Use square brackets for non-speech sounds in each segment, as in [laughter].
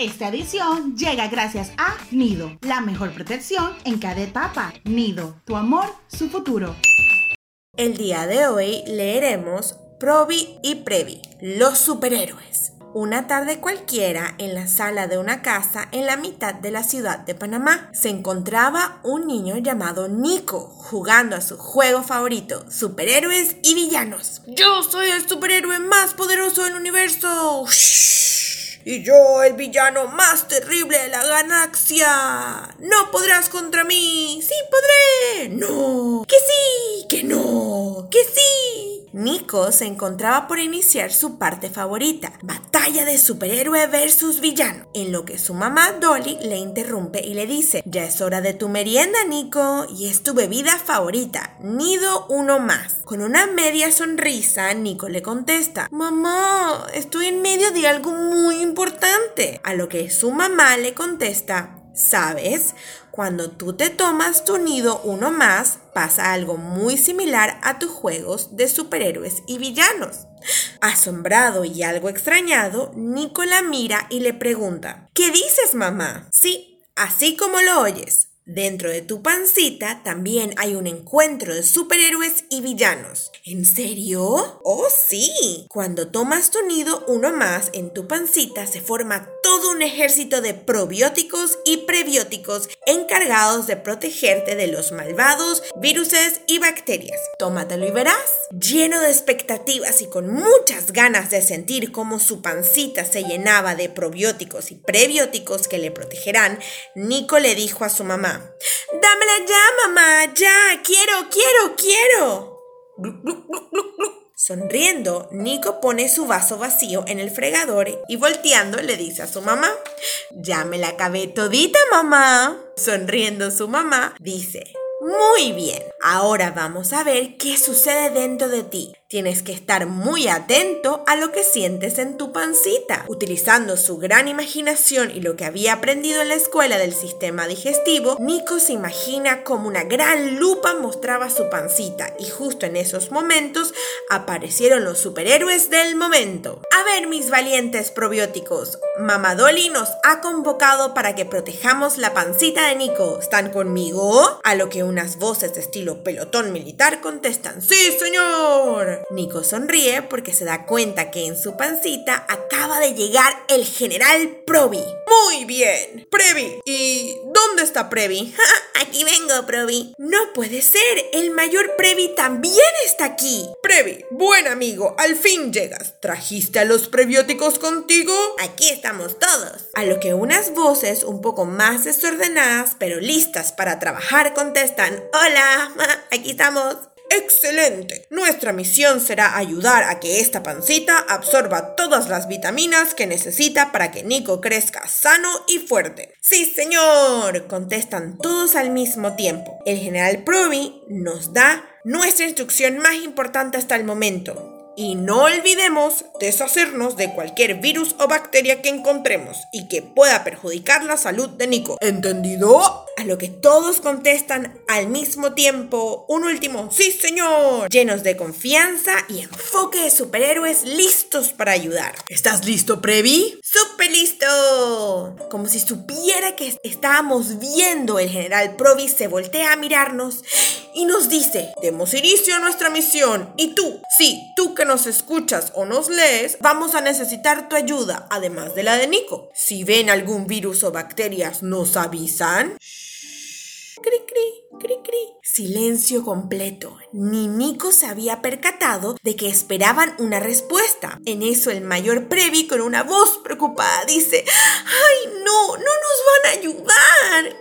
Esta edición llega gracias a Nido, la mejor protección en cada etapa. Nido, tu amor, su futuro. El día de hoy leeremos Provi y Previ, los superhéroes. Una tarde cualquiera, en la sala de una casa en la mitad de la ciudad de Panamá, se encontraba un niño llamado Nico jugando a su juego favorito, superhéroes y villanos. Yo soy el superhéroe más poderoso del universo. Y yo, el villano más terrible de la galaxia. No podrás contra mí. Sí podré. No. Que sí. Que no. Que sí. Nico se encontraba por iniciar su parte favorita, batalla de superhéroe versus villano, en lo que su mamá Dolly le interrumpe y le dice, ya es hora de tu merienda Nico, y es tu bebida favorita, nido uno más. Con una media sonrisa, Nico le contesta, mamá, estoy en medio de algo muy importante, a lo que su mamá le contesta, ¿Sabes? Cuando tú te tomas tu nido uno más, pasa algo muy similar a tus juegos de superhéroes y villanos. Asombrado y algo extrañado, Nico la mira y le pregunta, ¿Qué dices, mamá? Sí, así como lo oyes. Dentro de tu pancita también hay un encuentro de superhéroes y villanos. ¿En serio? Oh, sí. Cuando tomas tu nido uno más en tu pancita se forma todo un ejército de probióticos y prebióticos encargados de protegerte de los malvados viruses y bacterias. Tómatelo y verás. Lleno de expectativas y con muchas ganas de sentir cómo su pancita se llenaba de probióticos y prebióticos que le protegerán, Nico le dijo a su mamá, Dámela ya, mamá, ya, quiero, quiero, quiero. Sonriendo, Nico pone su vaso vacío en el fregador y volteando le dice a su mamá, ya me la acabé todita, mamá. Sonriendo su mamá, dice, muy bien, ahora vamos a ver qué sucede dentro de ti. Tienes que estar muy atento a lo que sientes en tu pancita. Utilizando su gran imaginación y lo que había aprendido en la escuela del sistema digestivo, Nico se imagina como una gran lupa mostraba su pancita y justo en esos momentos aparecieron los superhéroes del momento. A ver, mis valientes probióticos, Mamá Dolly nos ha convocado para que protejamos la pancita de Nico. ¿Están conmigo? A lo que unas voces de estilo pelotón militar contestan, ¡Sí, señor! Nico sonríe porque se da cuenta que en su pancita acaba de llegar el general Provi. Muy bien, Previ. ¿Y dónde está Previ? [laughs] aquí vengo, Provi. No puede ser, el mayor Previ también está aquí. Previ, buen amigo, al fin llegas. ¿Trajiste a los prebióticos contigo? Aquí estamos todos. A lo que unas voces un poco más desordenadas, pero listas para trabajar, contestan, hola, [laughs] aquí estamos. ¡Excelente! Nuestra misión será ayudar a que esta pancita absorba todas las vitaminas que necesita para que Nico crezca sano y fuerte. ¡Sí, señor! contestan todos al mismo tiempo. El general Provi nos da nuestra instrucción más importante hasta el momento. Y no olvidemos deshacernos de cualquier virus o bacteria que encontremos y que pueda perjudicar la salud de Nico. ¿Entendido? A lo que todos contestan al mismo tiempo. Un último, sí señor. Llenos de confianza y enfoque de superhéroes listos para ayudar. ¿Estás listo, Previ? ¡Súper listo! Como si supiera que estábamos viendo, el general Provi se voltea a mirarnos y nos dice, demos inicio a nuestra misión. Y tú, sí, tú que nos escuchas o nos lees, vamos a necesitar tu ayuda, además de la de Nico. Si ven algún virus o bacterias, ¿nos avisan? Cri, cri, cri, cri. Silencio completo. Ni Nico se había percatado de que esperaban una respuesta. En eso el mayor Previ con una voz preocupada dice, ¡Ay, no! ¡No nos van a ayudar!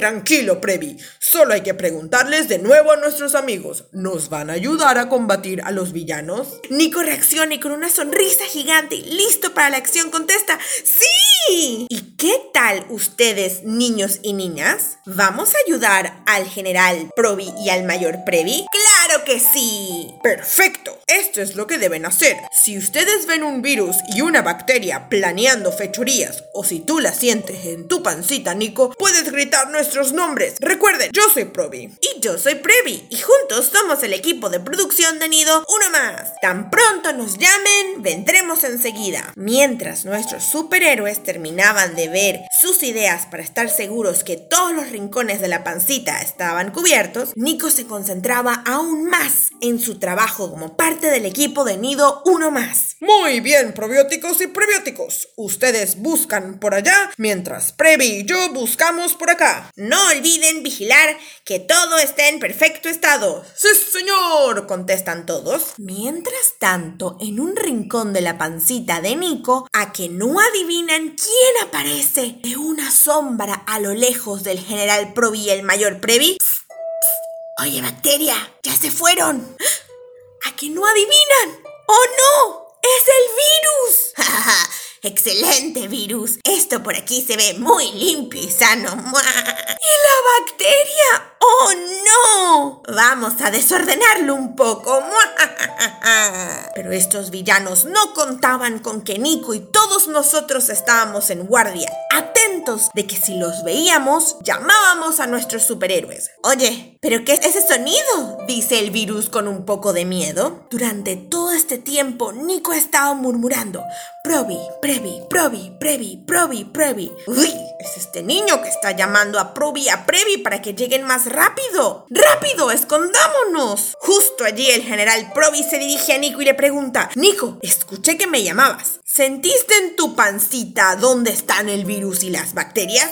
Tranquilo, Previ. Solo hay que preguntarles de nuevo a nuestros amigos. ¿Nos van a ayudar a combatir a los villanos? Nico reacciona y con una sonrisa gigante y listo para la acción contesta ¡Sí! ¿Y qué tal ustedes, niños y niñas? ¿Vamos a ayudar al general Provi y al mayor Previ? ¡Claro que sí! Perfecto. Esto es lo que deben hacer. Si ustedes ven un virus y una bacteria planeando fechorías, o si tú la sientes en tu pancita, Nico, puedes gritar nuestros nombres. Recuerden, yo soy Provi. Y yo soy Previ. Y juntos somos el equipo de producción de Nido Uno Más. Tan pronto nos llamen, vendremos enseguida. Mientras nuestros superhéroes terminaban de ver sus ideas para estar seguros que todos los rincones de la pancita estaban cubiertos, Nico se concentraba aún más en su trabajo como parte del equipo de Nido Uno Más. Muy bien, probióticos y prebióticos. Ustedes buscan por allá, mientras Previ y yo buscamos por acá. No olviden vigilar que todo esté en perfecto estado. Sí, señor, contestan todos. Mientras tanto, en un rincón de la pancita de Nico, a que no adivinan quién aparece de una sombra a lo lejos del general Provi y el mayor Previ. Oye, bacteria, ya se fueron. ¿A que no adivinan? ¡Oh no! ¡Es el virus! [laughs] Excelente virus. Esto por aquí se ve muy limpio y sano. ¿Y la bacteria? ¡Oh no! Vamos a desordenarlo un poco. Pero estos villanos no contaban con que Nico y todos nosotros estábamos en guardia, atentos de que si los veíamos, llamábamos a nuestros superhéroes. Oye, ¿pero qué es ese sonido? Dice el virus con un poco de miedo. Durante todo este tiempo, Nico ha estado murmurando, Probi, Previ, Probi, Previ, Probi, Previ. Uy, es este niño que está llamando a Probi a Previ para que lleguen más rápido. ¡Rápido! ¡Escondámonos! Justo allí el general Provi se dirige a Nico y le pregunta, Nico, escuché que me llamabas. ¿Sentiste en tu pancita dónde están el virus y las bacterias?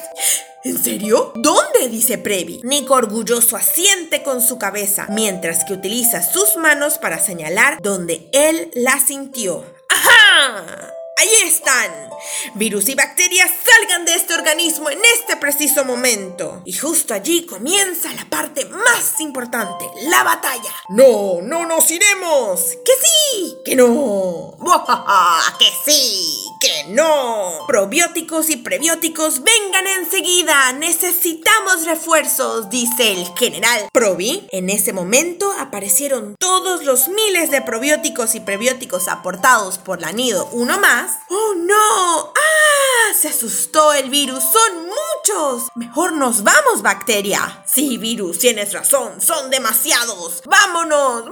¿En serio? ¿Dónde? dice Previ. Nico orgulloso asiente con su cabeza, mientras que utiliza sus manos para señalar donde él la sintió. ¡Ajá! Ahí están. Virus y bacterias salgan de este organismo en este preciso momento. Y justo allí comienza la parte más importante, la batalla. No, no nos iremos. Que sí, que no. [laughs] Que sí, que no. Probióticos y prebióticos, vengan enseguida. Necesitamos refuerzos, dice el general Probi. En ese momento aparecieron todos los miles de probióticos y prebióticos aportados por la Nido Uno Más. ¡Oh, no! ¡Ah! Se asustó el virus. Son Mejor nos vamos, bacteria. Sí, virus, tienes razón. Son demasiados. ¡Vámonos!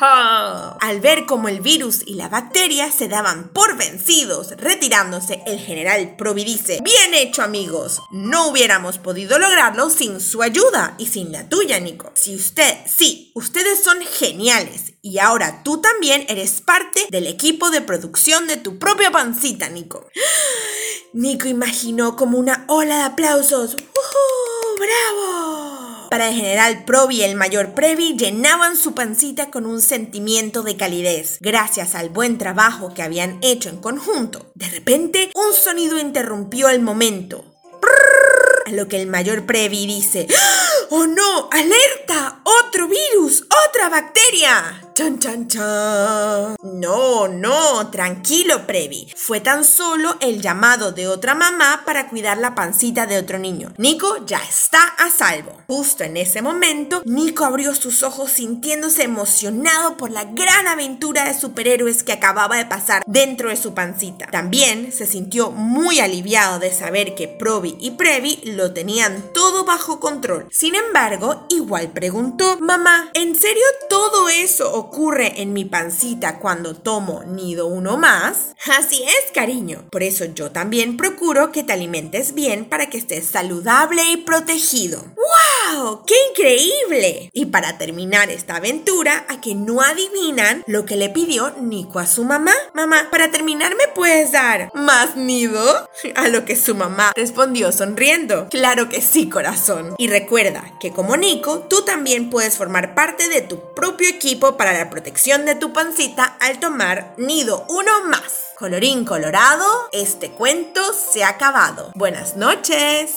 [laughs] Al ver cómo el virus y la bacteria se daban por vencidos, retirándose, el general Provi dice, bien hecho amigos, no hubiéramos podido lograrlo sin su ayuda y sin la tuya, Nico. Si usted, sí, ustedes son geniales y ahora tú también eres parte del equipo de producción de tu propia pancita, Nico. [gasps] Nico imaginó como una ola de aplausos. ¡Bravo! Para el general Provi y el mayor Previ llenaban su pancita con un sentimiento de calidez, gracias al buen trabajo que habían hecho en conjunto. De repente, un sonido interrumpió el momento. A lo que el mayor Previ dice, [gasps] ¡Oh no! ¡Alerta! ¡Otro virus! ¡Otra bacteria! No, no, tranquilo, Previ. Fue tan solo el llamado de otra mamá para cuidar la pancita de otro niño. Nico ya está a salvo. Justo en ese momento, Nico abrió sus ojos sintiéndose emocionado por la gran aventura de superhéroes que acababa de pasar dentro de su pancita. También se sintió muy aliviado de saber que Provi y Previ lo tenían todo bajo control. Sin embargo, igual preguntó, mamá, ¿en serio todo eso ocurre en mi pancita cuando tomo nido uno más? Así es, cariño. Por eso yo también procuro que te alimentes bien para que estés saludable y protegido. ¡Qué increíble! Y para terminar esta aventura, a que no adivinan lo que le pidió Nico a su mamá. Mamá, para terminar, ¿me puedes dar más nido? A lo que su mamá respondió sonriendo. Claro que sí, corazón. Y recuerda que como Nico, tú también puedes formar parte de tu propio equipo para la protección de tu pancita al tomar nido uno más. Colorín colorado, este cuento se ha acabado. Buenas noches.